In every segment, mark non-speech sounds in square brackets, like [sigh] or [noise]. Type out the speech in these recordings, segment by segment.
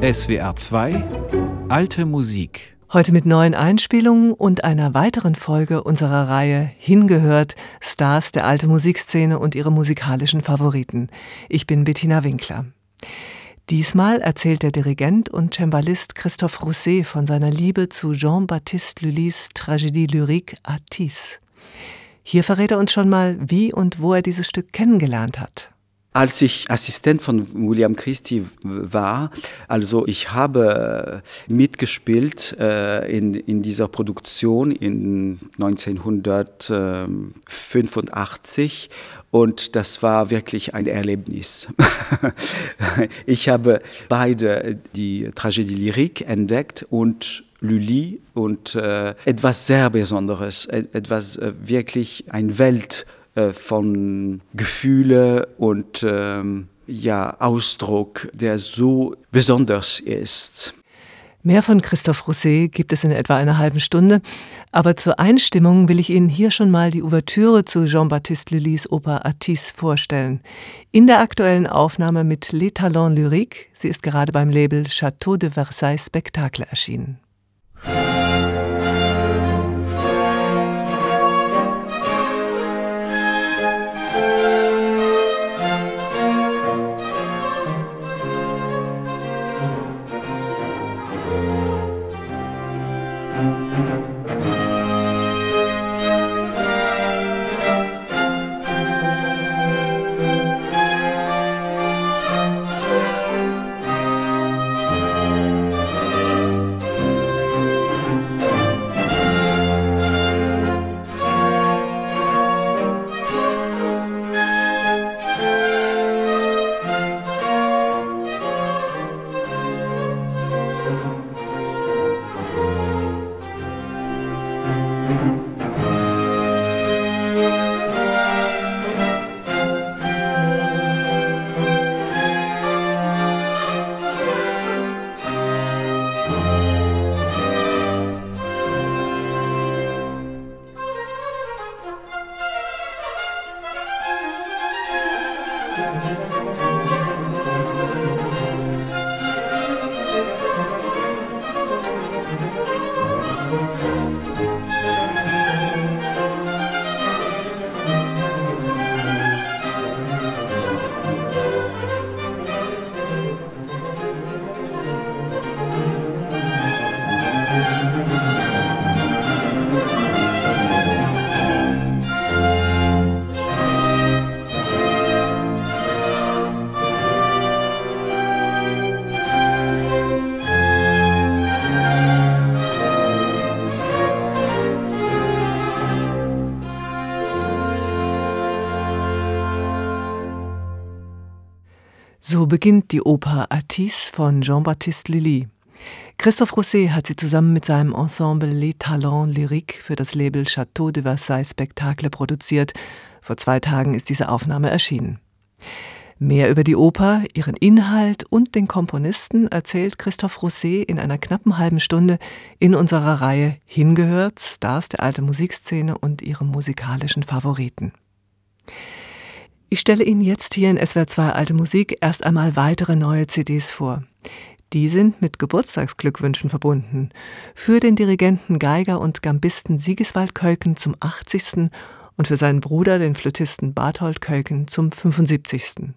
SWR 2 Alte Musik. Heute mit neuen Einspielungen und einer weiteren Folge unserer Reihe Hingehört Stars der alte Musikszene und ihre musikalischen Favoriten. Ich bin Bettina Winkler. Diesmal erzählt der Dirigent und Cembalist Christophe Rousset von seiner Liebe zu Jean-Baptiste Lully's Tragédie lyrique Atis. Hier verrät er uns schon mal, wie und wo er dieses Stück kennengelernt hat. Als ich Assistent von William Christie war, also ich habe mitgespielt äh, in, in dieser Produktion in 1985 und das war wirklich ein Erlebnis. [laughs] ich habe beide die Tragödie Lyrik entdeckt und Lully und äh, etwas sehr Besonderes, etwas äh, wirklich ein Welt äh, von Gefühle und ähm, ja, Ausdruck, der so besonders ist. Mehr von Christophe Rousset gibt es in etwa einer halben Stunde, aber zur Einstimmung will ich Ihnen hier schon mal die Ouvertüre zu Jean-Baptiste Lully's Oper Atis vorstellen. In der aktuellen Aufnahme mit Les Talents Lyriques, sie ist gerade beim Label Château de Versailles Spectacle erschienen. So beginnt die Oper Atis von Jean-Baptiste Lully. Christophe Rousset hat sie zusammen mit seinem Ensemble Les Talents Lyriques für das Label Château de Versailles Spectacle produziert. Vor zwei Tagen ist diese Aufnahme erschienen. Mehr über die Oper, ihren Inhalt und den Komponisten erzählt Christophe Rousset in einer knappen halben Stunde in unserer Reihe Hingehört, Stars der alten Musikszene und ihre musikalischen Favoriten. Ich stelle Ihnen jetzt hier in SWR2 Alte Musik erst einmal weitere neue CDs vor. Die sind mit Geburtstagsglückwünschen verbunden. Für den Dirigenten, Geiger und Gambisten Siegeswald Kölken zum 80. und für seinen Bruder, den Flötisten Barthold Kölken, zum 75.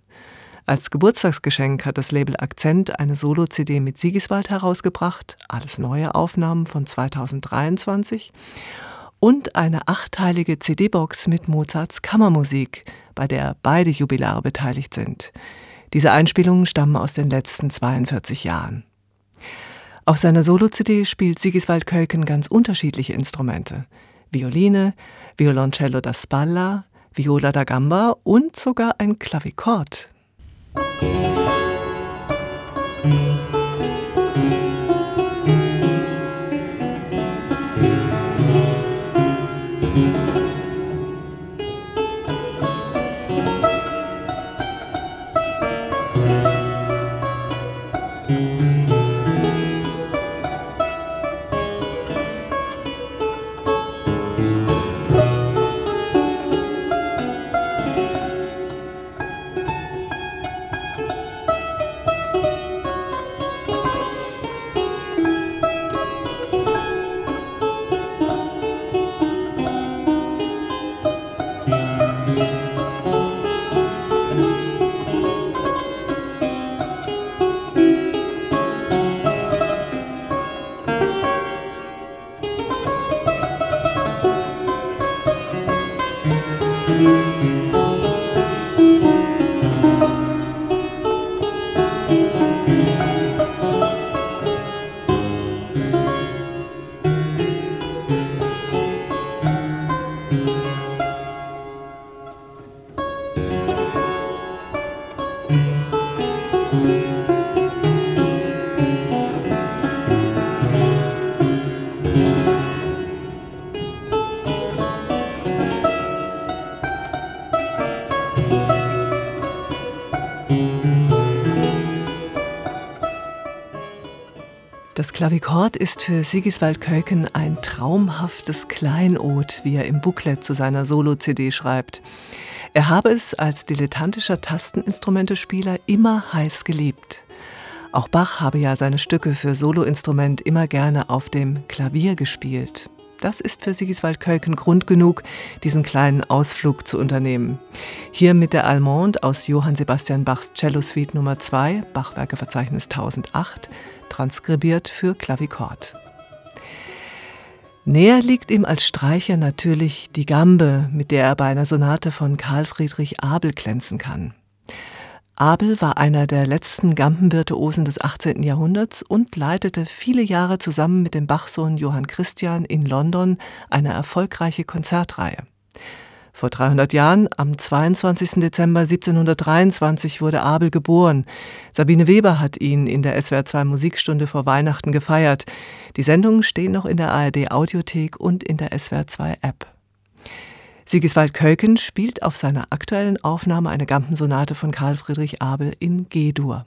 Als Geburtstagsgeschenk hat das Label Akzent eine Solo-CD mit Siegeswald herausgebracht, alles neue Aufnahmen von 2023 und eine achteilige CD-Box mit Mozarts Kammermusik, bei der beide Jubilare beteiligt sind. Diese Einspielungen stammen aus den letzten 42 Jahren. Auf seiner Solo-CD spielt Sigiswald Kölken ganz unterschiedliche Instrumente. Violine, Violoncello da Spalla, Viola da Gamba und sogar ein Klavikord. Musik Das Klavikord ist für Sigiswald Keuken ein traumhaftes Kleinod, wie er im Booklet zu seiner Solo-CD schreibt. Er habe es als dilettantischer Tasteninstrumentespieler immer heiß geliebt. Auch Bach habe ja seine Stücke für Soloinstrument immer gerne auf dem Klavier gespielt. Das ist für Sigiswald Keuken Grund genug, diesen kleinen Ausflug zu unternehmen. Hier mit der Allemande aus Johann Sebastian Bachs Cello Suite Nummer 2, Bachwerkeverzeichnis 1008, transkribiert für Klavikord. Näher liegt ihm als Streicher natürlich die Gambe, mit der er bei einer Sonate von Karl Friedrich Abel glänzen kann. Abel war einer der letzten Gampenvirtuosen des 18. Jahrhunderts und leitete viele Jahre zusammen mit dem Bachsohn Johann Christian in London eine erfolgreiche Konzertreihe. Vor 300 Jahren, am 22. Dezember 1723, wurde Abel geboren. Sabine Weber hat ihn in der SWR2 Musikstunde vor Weihnachten gefeiert. Die Sendungen stehen noch in der ARD Audiothek und in der SWR2 App. Sigiswald Kölken spielt auf seiner aktuellen Aufnahme eine Gampensonate von Karl Friedrich Abel in G-Dur.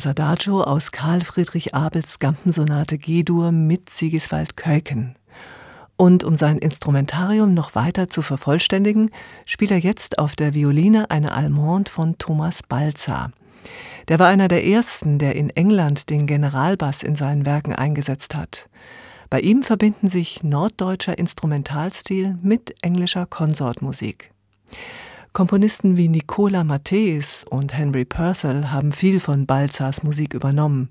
Das Adagio aus Karl Friedrich Abels Gampensonate G-Dur mit Sigiswald Keuken. Und um sein Instrumentarium noch weiter zu vervollständigen, spielt er jetzt auf der Violine eine Allemande von Thomas Balzer. Der war einer der ersten, der in England den Generalbass in seinen Werken eingesetzt hat. Bei ihm verbinden sich norddeutscher Instrumentalstil mit englischer Konsortmusik. Komponisten wie Nicola Matthäus und Henry Purcell haben viel von Balzars Musik übernommen.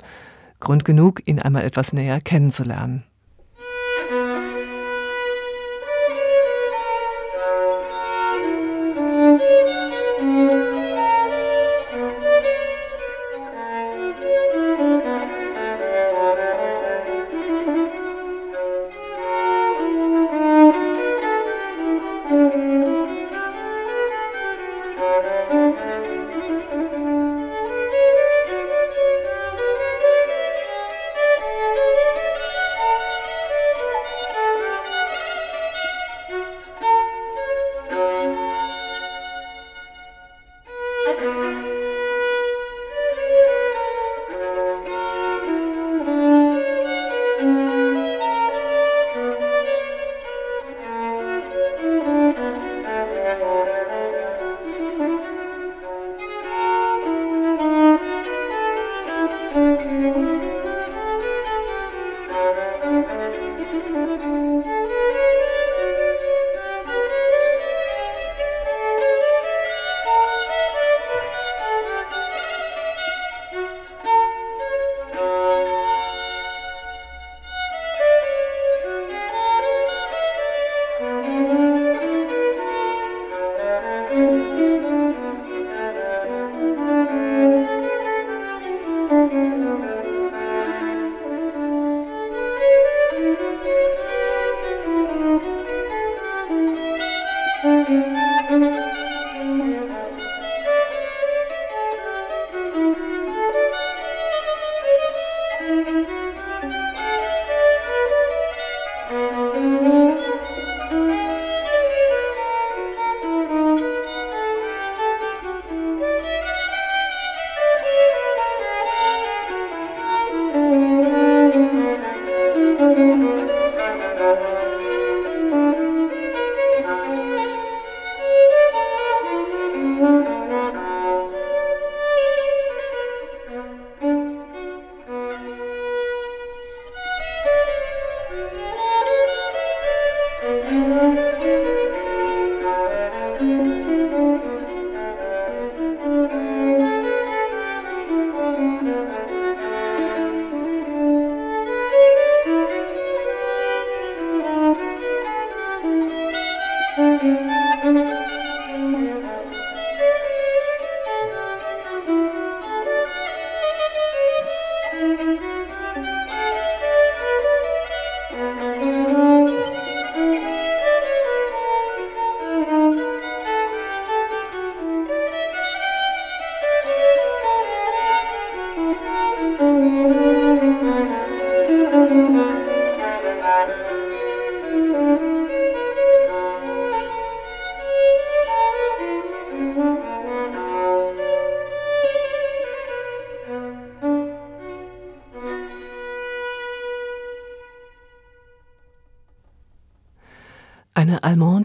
Grund genug, ihn einmal etwas näher kennenzulernen.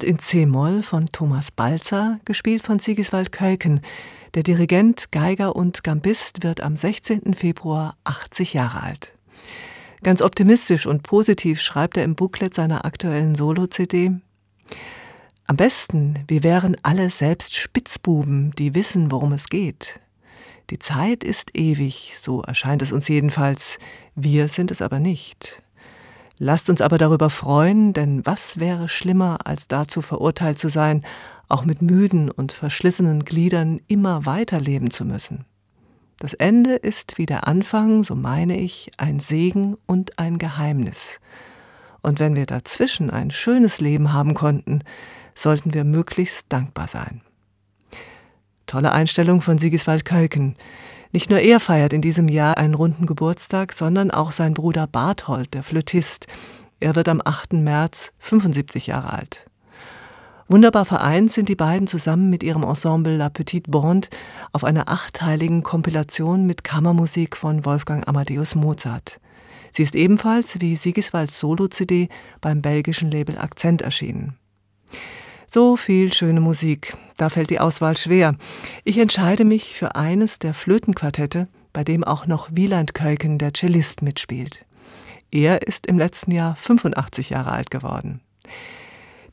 In C-Moll von Thomas Balzer, gespielt von Sigiswald Keuken. Der Dirigent, Geiger und Gambist wird am 16. Februar 80 Jahre alt. Ganz optimistisch und positiv schreibt er im Booklet seiner aktuellen Solo-CD: Am besten, wir wären alle selbst Spitzbuben, die wissen, worum es geht. Die Zeit ist ewig, so erscheint es uns jedenfalls. Wir sind es aber nicht. Lasst uns aber darüber freuen, denn was wäre schlimmer, als dazu verurteilt zu sein, auch mit müden und verschlissenen Gliedern immer weiterleben zu müssen. Das Ende ist wie der Anfang, so meine ich, ein Segen und ein Geheimnis. Und wenn wir dazwischen ein schönes Leben haben konnten, sollten wir möglichst dankbar sein. Tolle Einstellung von Sigiswald Kölken. Nicht nur er feiert in diesem Jahr einen runden Geburtstag, sondern auch sein Bruder Barthold, der Flötist. Er wird am 8. März 75 Jahre alt. Wunderbar vereint sind die beiden zusammen mit ihrem Ensemble La Petite Bande auf einer achteiligen Kompilation mit Kammermusik von Wolfgang Amadeus Mozart. Sie ist ebenfalls wie Sigiswalds Solo-CD beim belgischen Label Akzent erschienen. So viel schöne Musik. Da fällt die Auswahl schwer. Ich entscheide mich für eines der Flötenquartette, bei dem auch noch Wieland Keuken, der Cellist, mitspielt. Er ist im letzten Jahr 85 Jahre alt geworden.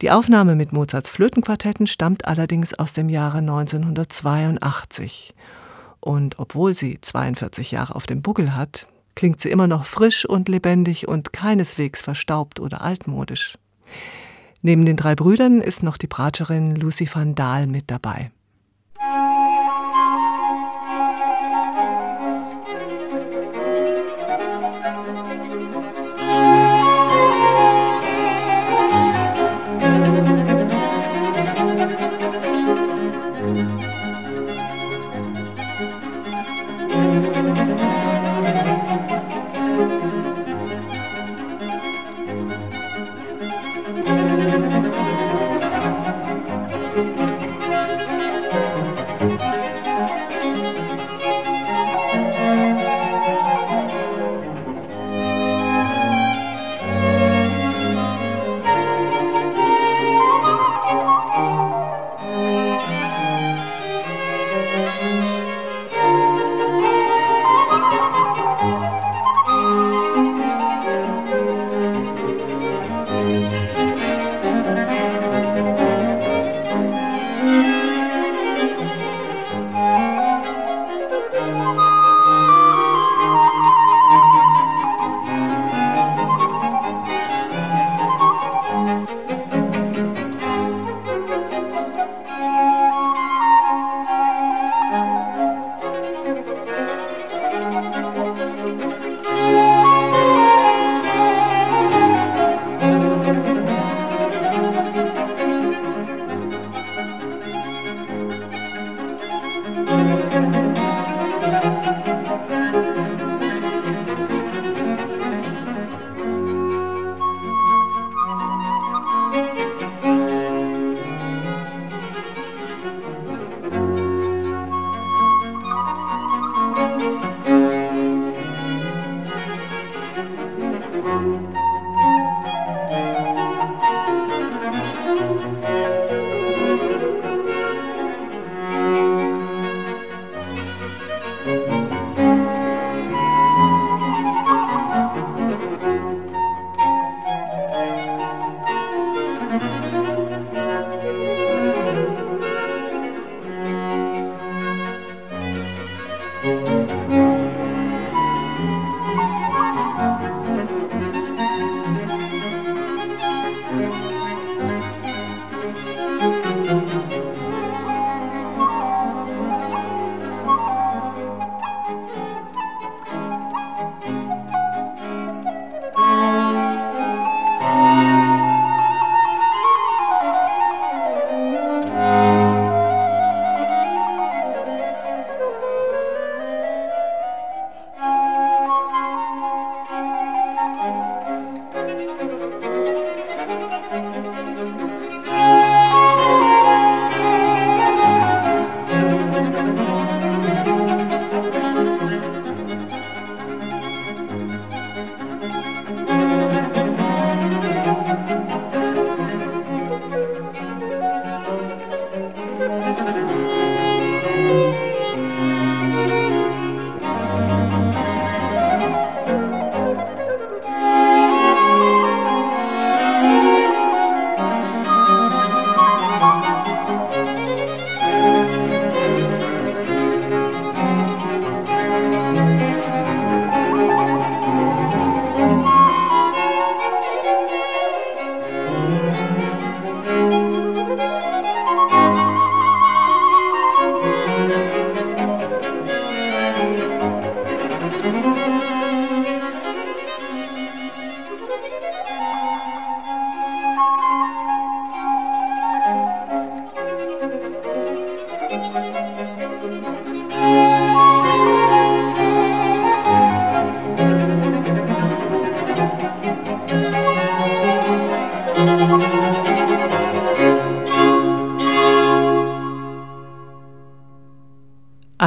Die Aufnahme mit Mozarts Flötenquartetten stammt allerdings aus dem Jahre 1982. Und obwohl sie 42 Jahre auf dem Buckel hat, klingt sie immer noch frisch und lebendig und keineswegs verstaubt oder altmodisch. Neben den drei Brüdern ist noch die Bratscherin Lucy van Dahl mit dabei.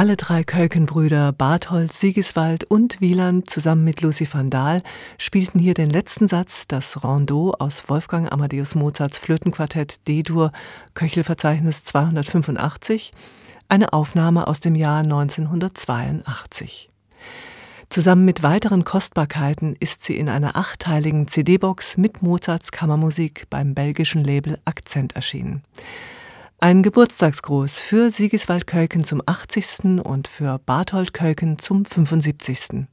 Alle drei Kölkenbrüder Barthold, Siegeswald und Wieland zusammen mit Lucy van Dahl spielten hier den letzten Satz, das Rondeau aus Wolfgang Amadeus Mozarts Flötenquartett D-Dur, Köchelverzeichnis 285, eine Aufnahme aus dem Jahr 1982. Zusammen mit weiteren Kostbarkeiten ist sie in einer achteiligen CD-Box mit Mozarts Kammermusik beim belgischen Label Akzent erschienen. Ein Geburtstagsgruß für Siegeswald Kölken zum 80. und für Barthold Kölken zum 75.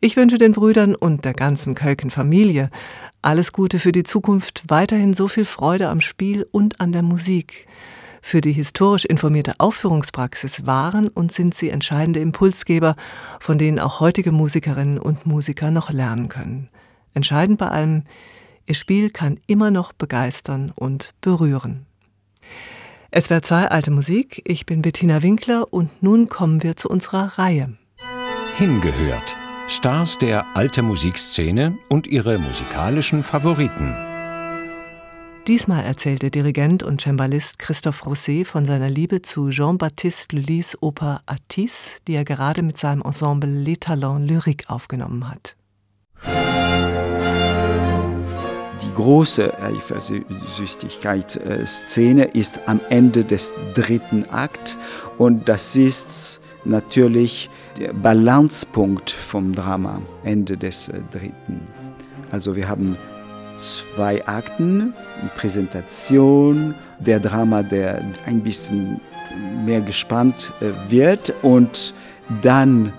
Ich wünsche den Brüdern und der ganzen Kölken-Familie alles Gute für die Zukunft, weiterhin so viel Freude am Spiel und an der Musik. Für die historisch informierte Aufführungspraxis waren und sind sie entscheidende Impulsgeber, von denen auch heutige Musikerinnen und Musiker noch lernen können. Entscheidend bei allem, ihr Spiel kann immer noch begeistern und berühren. Es wäre zwei alte Musik. Ich bin Bettina Winkler und nun kommen wir zu unserer Reihe. Hingehört. Stars der alte Musikszene und ihre musikalischen Favoriten. Diesmal erzählt der Dirigent und Cembalist Christophe Rousset von seiner Liebe zu Jean-Baptiste Lully's Oper Atis, die er gerade mit seinem Ensemble Les Talents Lyriques aufgenommen hat die große Eifersüchtigkeit-Szene ist am Ende des dritten Akt und das ist natürlich der Balancepunkt vom Drama, Ende des äh, dritten. Also wir haben zwei Akten, Präsentation, der Drama, der ein bisschen mehr gespannt äh, wird und dann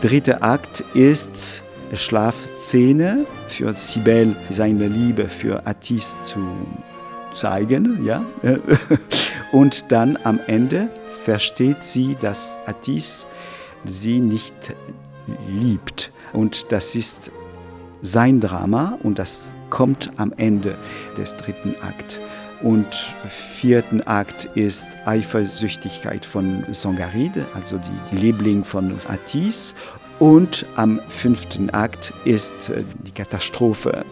dritter Akt ist Schlafszene für Sibel seine Liebe für Atis zu zeigen, ja. [laughs] Und dann am Ende versteht sie, dass Atis sie nicht liebt. Und das ist sein Drama und das kommt am Ende des dritten Akt. Und vierten Akt ist Eifersüchtigkeit von Sangaride, also die, die Liebling von Atis. Und am fünften Akt ist äh, die Katastrophe,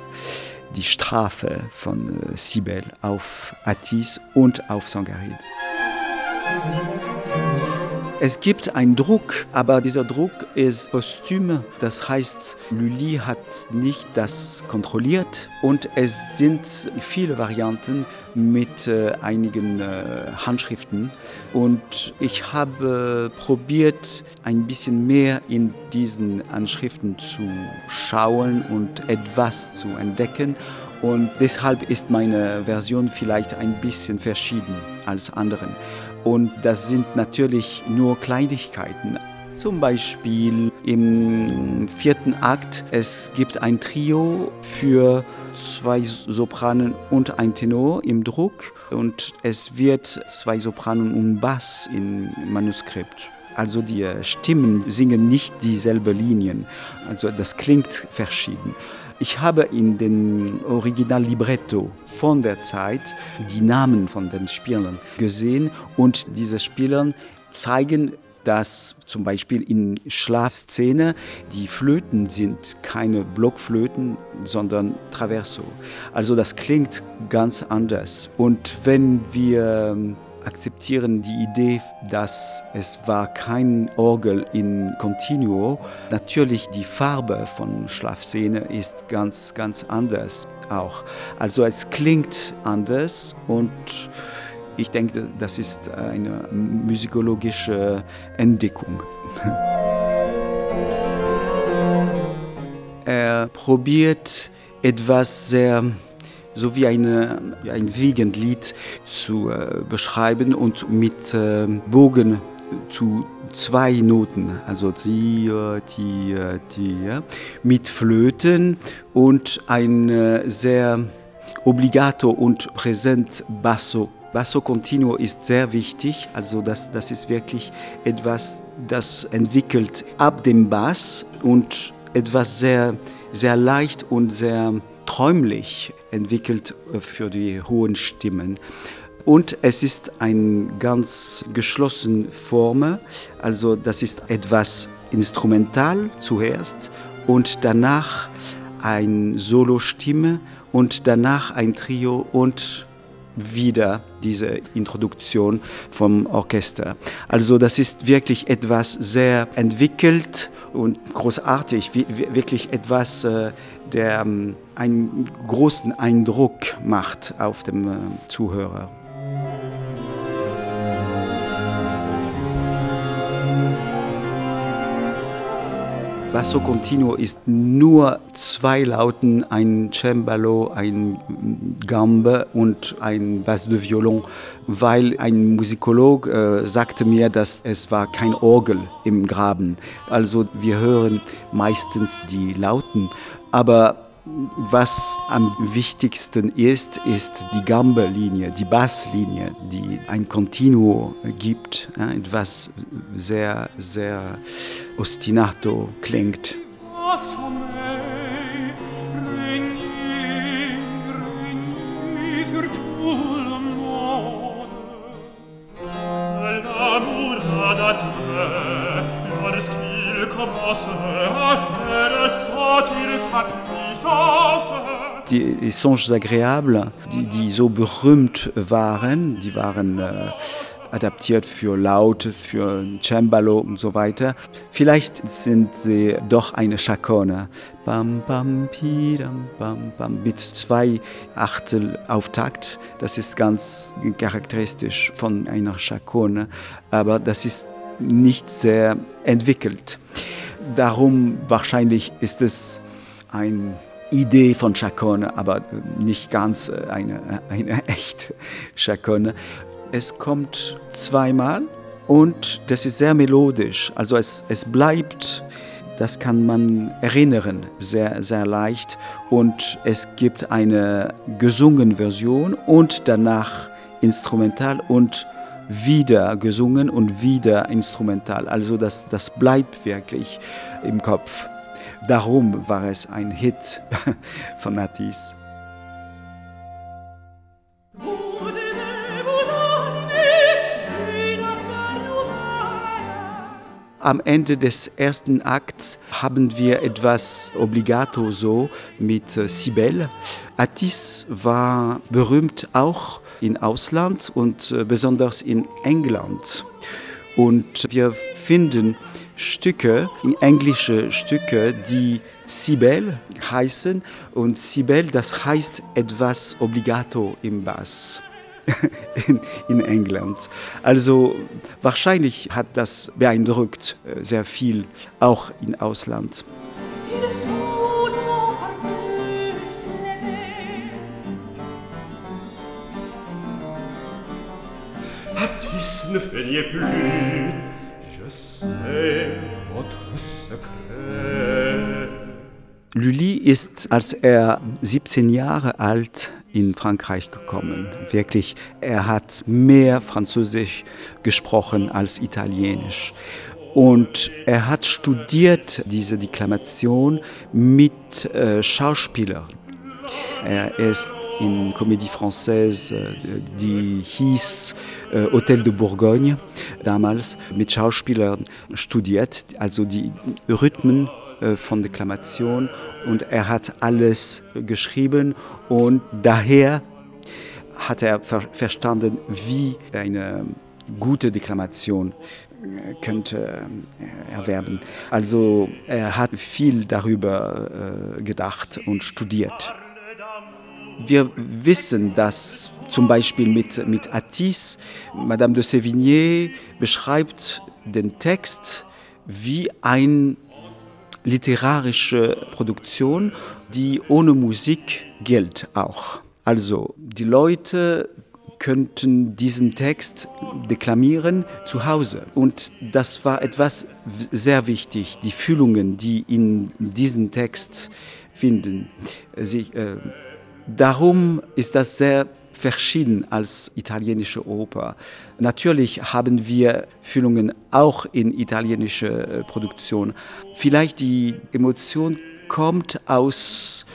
die Strafe von äh, Sibel auf Atis und auf Sangarid. Es gibt einen Druck, aber dieser Druck ist Kostüm. Das heißt, Lully hat nicht das kontrolliert und es sind viele Varianten mit äh, einigen äh, Handschriften und ich habe probiert, ein bisschen mehr in diesen Handschriften zu schauen und etwas zu entdecken und deshalb ist meine Version vielleicht ein bisschen verschieden als anderen. Und das sind natürlich nur Kleinigkeiten. Zum Beispiel im vierten Akt, es gibt ein Trio für zwei Sopranen und ein Tenor im Druck und es wird zwei Sopranen und Bass im Manuskript. Also die Stimmen singen nicht dieselbe Linien. Also das klingt verschieden. Ich habe in dem Original-Libretto von der Zeit die Namen von den Spielern gesehen und diese Spieler zeigen, dass zum Beispiel in Schlafszene die Flöten sind keine Blockflöten, sondern Traverso. Also das klingt ganz anders. Und wenn wir akzeptieren die Idee, dass es war kein Orgel in Continuo. Natürlich die Farbe von Schlafszene ist ganz, ganz anders auch. Also es klingt anders und ich denke, das ist eine musikologische Entdeckung. [laughs] er probiert etwas sehr so wie eine, ein Wiegenlied zu äh, beschreiben und mit äh, Bogen zu zwei Noten, also äh, die, die, mit Flöten und ein äh, sehr obligato und präsent Basso. Basso continuo ist sehr wichtig, also das, das ist wirklich etwas, das entwickelt ab dem Bass und etwas sehr, sehr leicht und sehr träumlich entwickelt äh, für die hohen Stimmen. Und es ist eine ganz geschlossene Form, also das ist etwas instrumental zuerst und danach ein Solostimme und danach ein Trio und wieder diese Introduktion vom Orchester. Also das ist wirklich etwas sehr entwickelt und großartig, wirklich etwas, äh, der ähm, einen großen Eindruck macht auf dem äh, Zuhörer. Basso Continuo ist nur zwei Lauten, ein Cembalo, ein Gambe und ein Bass de Violon, weil ein Musikolog äh, sagte mir, dass es war kein Orgel im Graben. Also wir hören meistens die Lauten, aber was am wichtigsten ist, ist die Gambe-Linie, die Basslinie, die ein Continuo gibt, etwas sehr, sehr ostinato klingt. Die, Songes agréables, die, die so berühmt waren, die waren äh, adaptiert für Laut, für Cembalo und so weiter. Vielleicht sind sie doch eine Chacone. Bam, bam, pidam, bam, bam, mit zwei Achtel Auftakt. Das ist ganz charakteristisch von einer Chacone, aber das ist nicht sehr entwickelt. Darum wahrscheinlich ist es eine Idee von Chacone, aber nicht ganz eine, eine [laughs] echte Chacone. Es kommt zweimal und das ist sehr melodisch. Also es, es bleibt, das kann man erinnern, sehr, sehr leicht. Und es gibt eine gesungene Version und danach instrumental und wieder gesungen und wieder instrumental. Also das, das bleibt wirklich im Kopf. Darum war es ein Hit [laughs] von Matisse. Am Ende des ersten Akts haben wir etwas Obligato so mit äh, Sibel. Atis war berühmt auch im Ausland und äh, besonders in England. Und wir finden Stücke, englische Stücke, die Sibel heißen. Und Sibel, das heißt etwas obligato im Bass. [laughs] In, in, England. Also wahrscheinlich hat das beeindruckt äh, sehr viel, auch im Ausland. Lully ist, als er 17 Jahre alt in Frankreich gekommen. Wirklich, er hat mehr Französisch gesprochen als Italienisch. Und er hat studiert diese Deklamation mit äh, Schauspielern. Er ist in Comédie Française, äh, die hieß äh, Hotel de Bourgogne, damals mit Schauspielern studiert, also die Rhythmen äh, von Deklamation und er hat alles geschrieben und daher hat er ver verstanden, wie eine gute Deklamation könnte erwerben. Also er hat viel darüber gedacht und studiert. Wir wissen, dass zum Beispiel mit, mit Atis, Madame de Sévigné beschreibt den Text wie eine literarische Produktion, die ohne Musik gilt auch. Also die Leute könnten diesen Text deklamieren zu Hause. Und das war etwas sehr wichtig, die Fühlungen, die in diesem Text finden. sich äh, Darum ist das sehr verschieden als italienische Oper. Natürlich haben wir Fühlungen auch in italienischer äh, Produktion. Vielleicht die Emotion kommt aus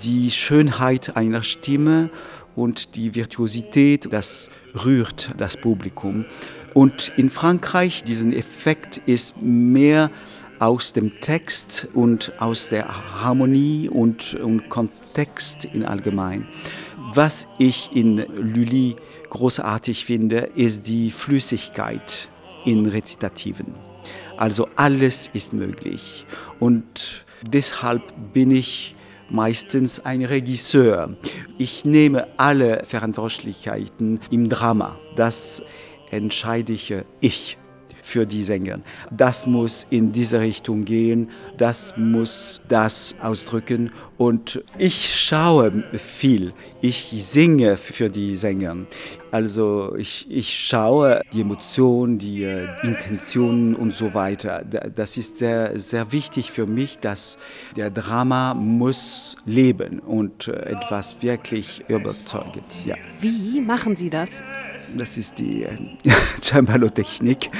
die Schönheit einer Stimme und die Virtuosität, das rührt das Publikum. Und in Frankreich, diesen Effekt ist mehr aus dem Text und aus der Harmonie und, und Kontext in allgemein. Was ich in Lully großartig finde, ist die Flüssigkeit in Rezitativen. Also alles ist möglich. Und deshalb bin ich meistens ein Regisseur. Ich nehme alle Verantwortlichkeiten im Drama. Das entscheide ich für die Sänger. Das muss in diese Richtung gehen, das muss das ausdrücken und ich schaue viel, ich singe für die Sänger. Also ich, ich schaue die Emotionen, die äh, Intentionen und so weiter. Das ist sehr, sehr wichtig für mich, dass der Drama muss leben und äh, etwas wirklich überzeugend. Ja. Wie machen Sie das? Das ist die äh, [laughs] Cembalo-Technik.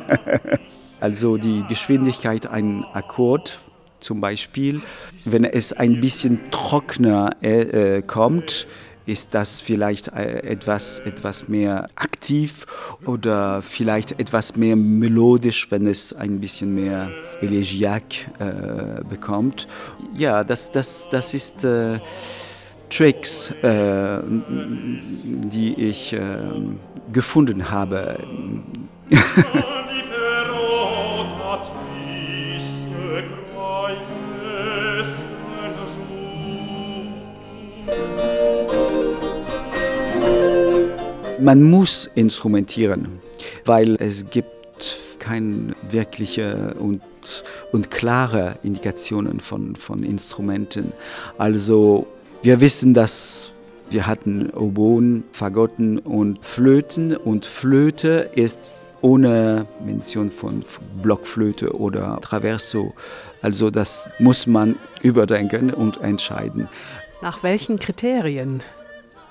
[laughs] also die Geschwindigkeit ein Akkord zum Beispiel. Wenn es ein bisschen trockener äh, äh kommt, ist das vielleicht äh, etwas, etwas mehr aktiv oder vielleicht etwas mehr melodisch, wenn es ein bisschen mehr Elegiac äh, bekommt. Ja, das, das, das ist... Äh, Tricks, äh, die ich äh, gefunden habe. [laughs] Man muss instrumentieren, weil es gibt keine wirkliche und, und klare Indikationen von, von Instrumenten. Also wir wissen, dass wir hatten Oboen, Fagotten und Flöten und Flöte ist ohne Mention von Blockflöte oder Traverso. Also das muss man überdenken und entscheiden. Nach welchen Kriterien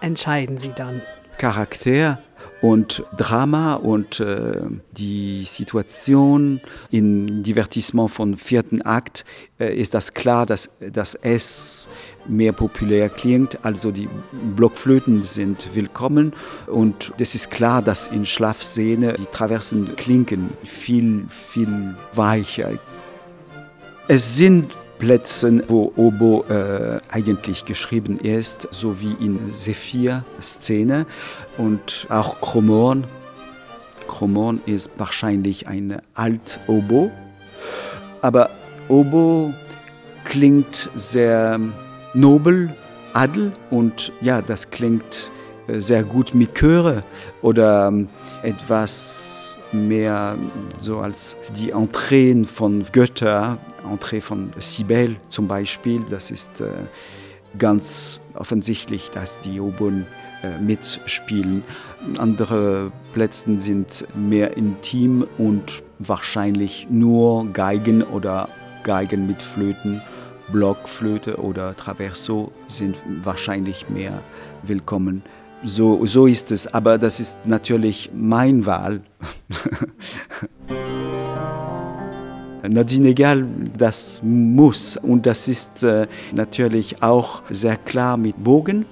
entscheiden Sie dann? Charakter und Drama und äh, die Situation im Divertissement von vierten Akt äh, ist das klar, dass, dass es mehr populär klingt. Also die Blockflöten sind willkommen und es ist klar, dass in Schlafszene die Traversen klingen viel, viel weicher. Es sind Plätzen, wo Obo äh, eigentlich geschrieben ist, so wie in Sephir-Szene und auch Chromorn Chromon ist wahrscheinlich ein Alt-Obo. Aber Obo klingt sehr nobel, adel und ja, das klingt äh, sehr gut mit Chöre oder ähm, etwas mehr so als die Entreen von Götter, Entree von Sibel zum Beispiel. Das ist äh, ganz offensichtlich, dass die Obon äh, mitspielen. Andere Plätze sind mehr intim und wahrscheinlich nur Geigen oder Geigen mit Flöten, Blockflöte oder Traverso sind wahrscheinlich mehr willkommen. So, so ist es, aber das ist natürlich mein Wahl. [laughs] Nadine Egal, das muss und das ist äh, natürlich auch sehr klar mit Bogen.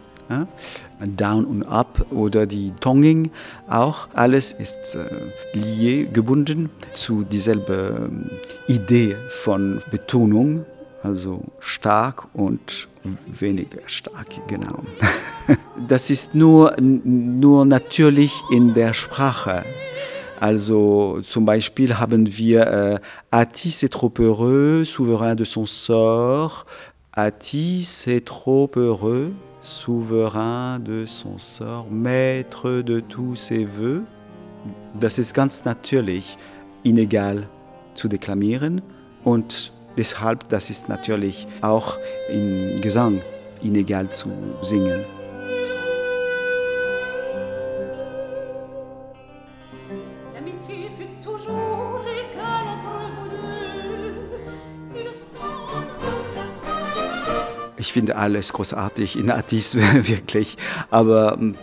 Down und Up oder die Tonging auch. Alles ist äh, lié, gebunden zu dieselbe äh, Idee von Betonung, also stark und weniger stark, genau. [laughs] Das ist nur, nur natürlich in der Sprache. Also zum Beispiel haben wir äh, Atis est trop heureux, souverain de son sort. Atis est trop heureux, souverain de son sort, maître de tous ses voeux. Das ist ganz natürlich inegal zu deklamieren und deshalb, das ist natürlich auch im Gesang inegal zu singen. Ich finde alles großartig in Atis, [laughs] wirklich. Aber ähm,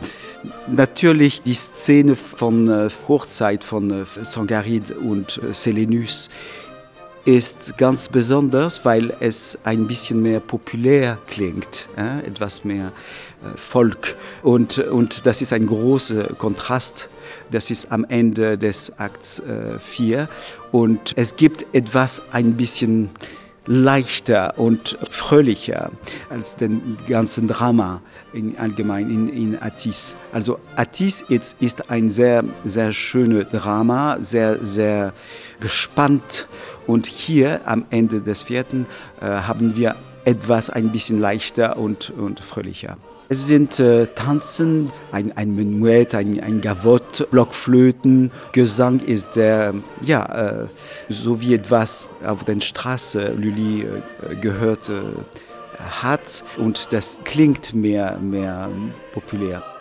natürlich die Szene von äh, Fruchtzeit von äh, Sangarid und äh, Selenus ist ganz besonders, weil es ein bisschen mehr populär klingt, äh, etwas mehr äh, Volk. Und, und das ist ein großer Kontrast. Das ist am Ende des Akts 4. Äh, und es gibt etwas ein bisschen leichter und fröhlicher als den ganzen Drama in, allgemein in, in Atis. Also Atis ist, ist ein sehr, sehr schönes Drama, sehr, sehr gespannt. Und hier am Ende des vierten äh, haben wir etwas ein bisschen leichter und, und fröhlicher. Es sind äh, Tanzen, ein, ein Menuett, ein, ein Gavotte, Blockflöten. Gesang ist sehr, ja, äh, so wie etwas auf der Straße Lully äh, gehört äh, hat. Und das klingt mehr, mehr populär.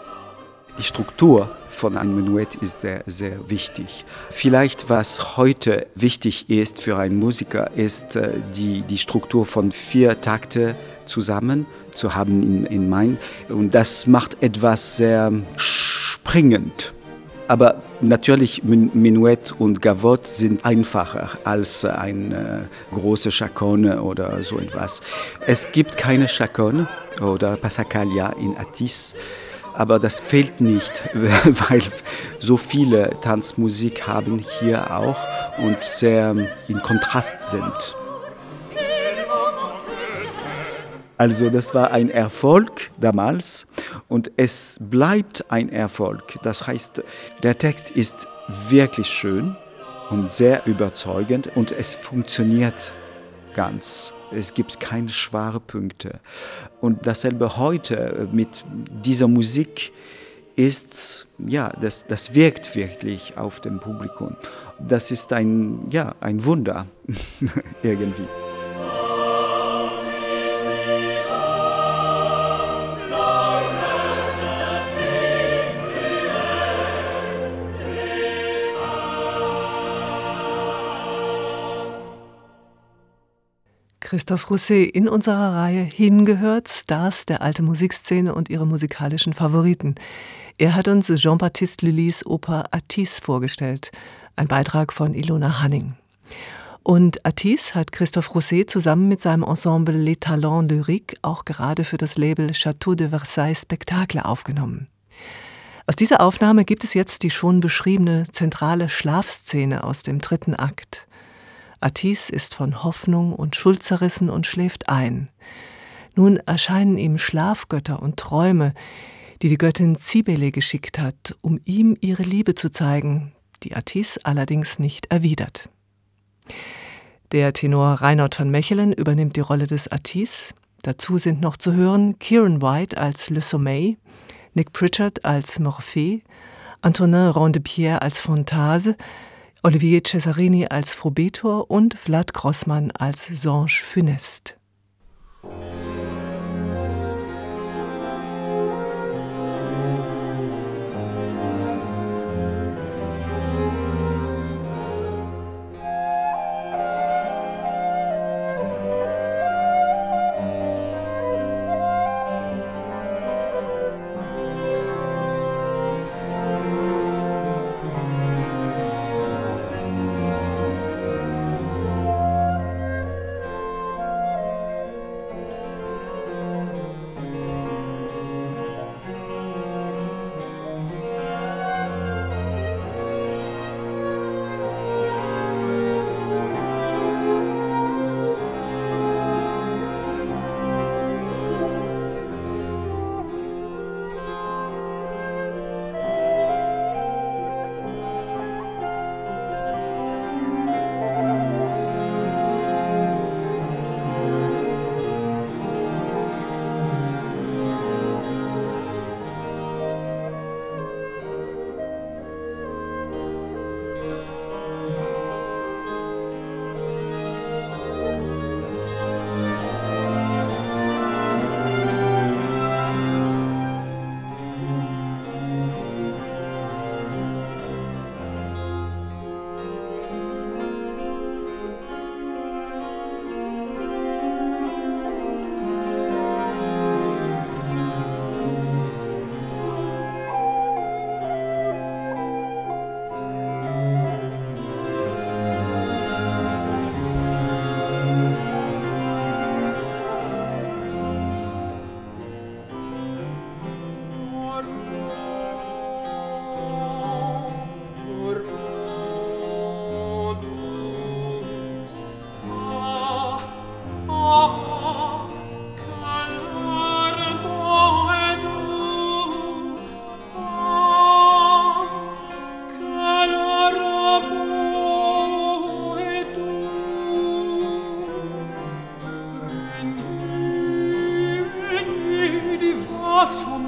Die Struktur von einem Menuett ist sehr, sehr wichtig. Vielleicht was heute wichtig ist für einen Musiker, ist äh, die, die Struktur von vier Takte zusammen zu haben in, in Main. Und das macht etwas sehr springend. Aber natürlich, Menuett und Gavotte sind einfacher als ein äh, große Chacone oder so etwas. Es gibt keine Chacone oder Passacaglia in Atis, aber das fehlt nicht, [laughs] weil so viele Tanzmusik haben hier auch und sehr in Kontrast sind. Also das war ein Erfolg damals und es bleibt ein Erfolg. Das heißt, der Text ist wirklich schön und sehr überzeugend und es funktioniert ganz. Es gibt keine schwache Punkte. Und dasselbe heute mit dieser Musik ist, ja, das, das wirkt wirklich auf dem Publikum. Das ist ein, ja, ein Wunder [laughs] irgendwie. Christoph Rousset in unserer Reihe Hingehört, Stars der alten Musikszene und ihre musikalischen Favoriten. Er hat uns Jean-Baptiste Lully's Oper Atis vorgestellt, ein Beitrag von Ilona Hanning. Und Atis hat Christoph Rousset zusammen mit seinem Ensemble Les Talents Lyriques auch gerade für das Label Château de Versailles Spektakel aufgenommen. Aus dieser Aufnahme gibt es jetzt die schon beschriebene zentrale Schlafszene aus dem dritten Akt. Atis ist von Hoffnung und Schuld zerrissen und schläft ein. Nun erscheinen ihm Schlafgötter und Träume, die die Göttin Cybele geschickt hat, um ihm ihre Liebe zu zeigen, die Atis allerdings nicht erwidert. Der Tenor Reinhard von Mechelen übernimmt die Rolle des Atis. Dazu sind noch zu hören Kieran White als Le Sommeil, Nick Pritchard als Morphée, Antonin Rondepierre als Fontase, Olivier Cesarini als Frobetor und Vlad Grossmann als Songe Funeste. Awesome.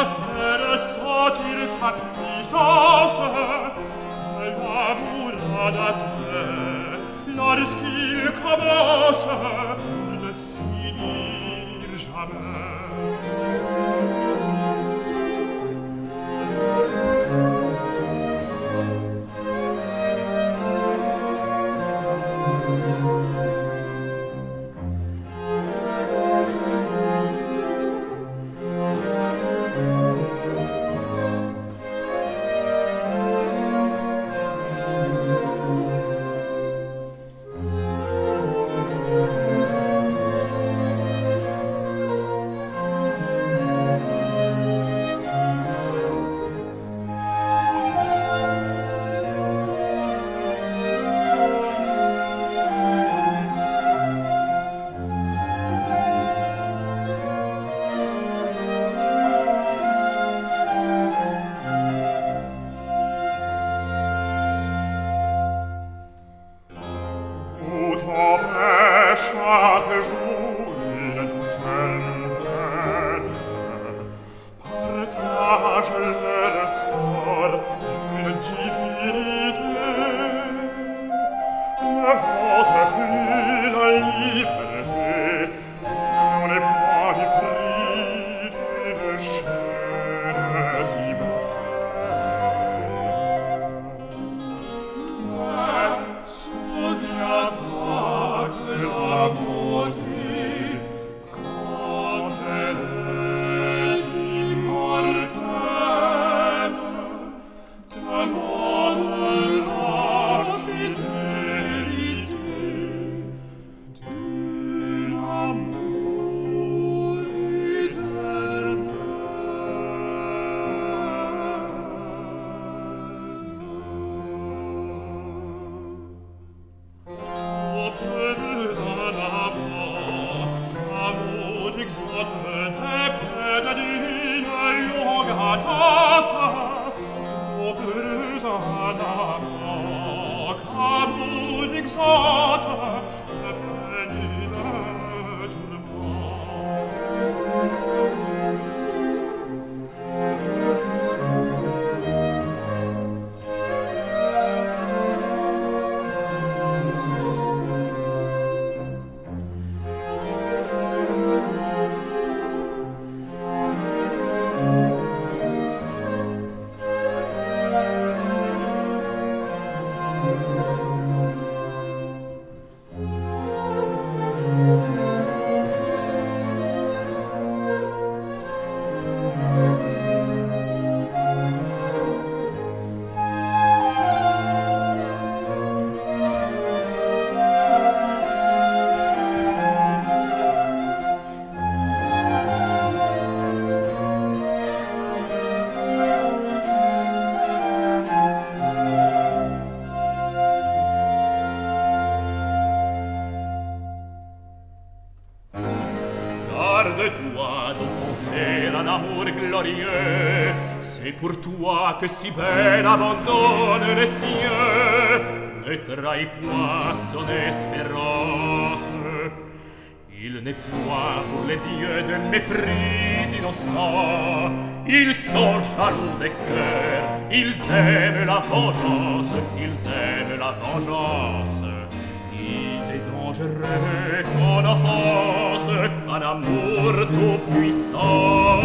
affaire satire sa puissance elle amoura d'attrer lorsqu'il commence de finir jamais. garde toi dont penser un glorieux c'est pour toi que si belle abandonne les cieux ne trahis point son espérance Il n'est point pour les dieux de mépris innocent. Ils sont jaloux des cœurs, ils aiment la vengeance, ils aiment la vengeance mangerai en offense un amour tout puissant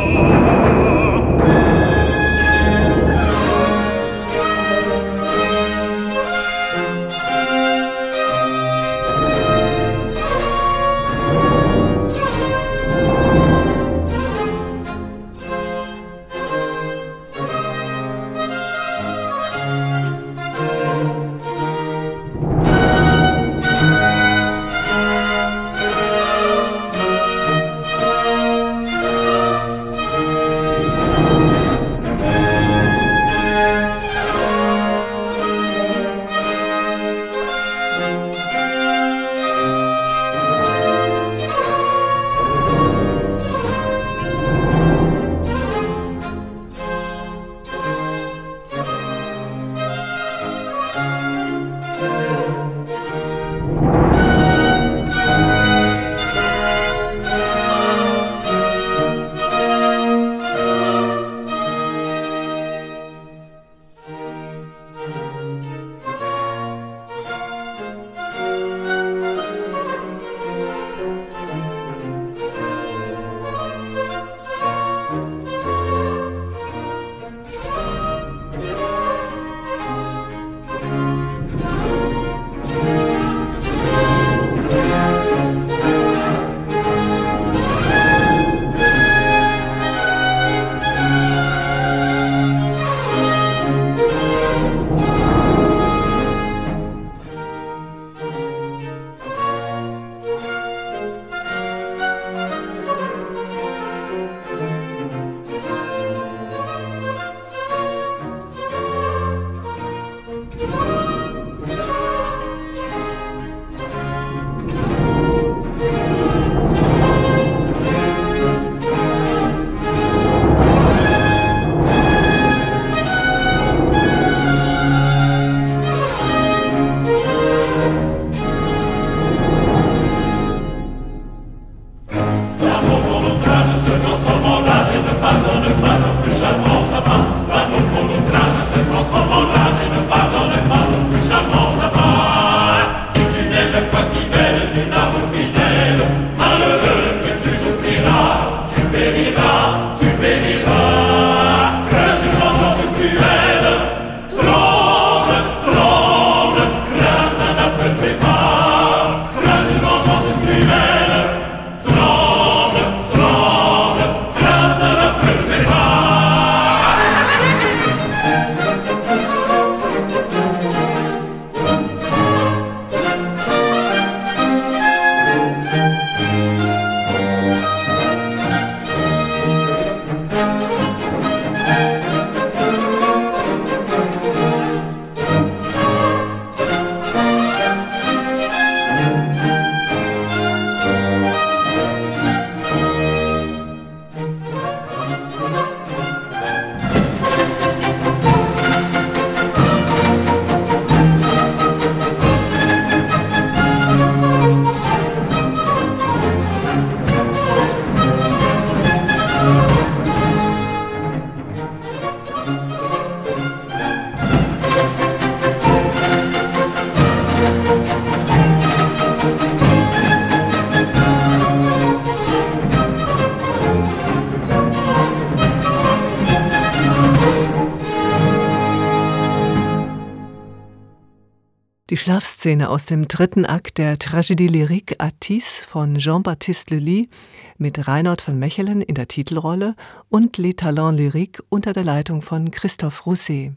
Schlafszene aus dem dritten Akt der Tragédie lyrique Atis von Jean-Baptiste Lully mit Reinhold von Mechelen in der Titelrolle und Les Talents Lyriques unter der Leitung von Christophe Rousset.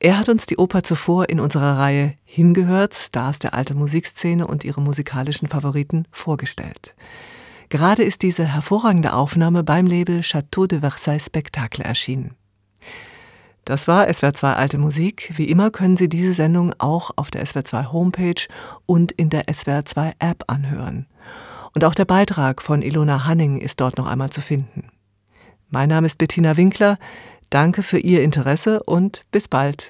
Er hat uns die Oper zuvor in unserer Reihe Hingehört, Stars der alten Musikszene und ihre musikalischen Favoriten vorgestellt. Gerade ist diese hervorragende Aufnahme beim Label Château de Versailles Spectacle erschienen. Das war SWR2 Alte Musik. Wie immer können Sie diese Sendung auch auf der SWR2 Homepage und in der SWR2 App anhören. Und auch der Beitrag von Ilona Hanning ist dort noch einmal zu finden. Mein Name ist Bettina Winkler. Danke für Ihr Interesse und bis bald.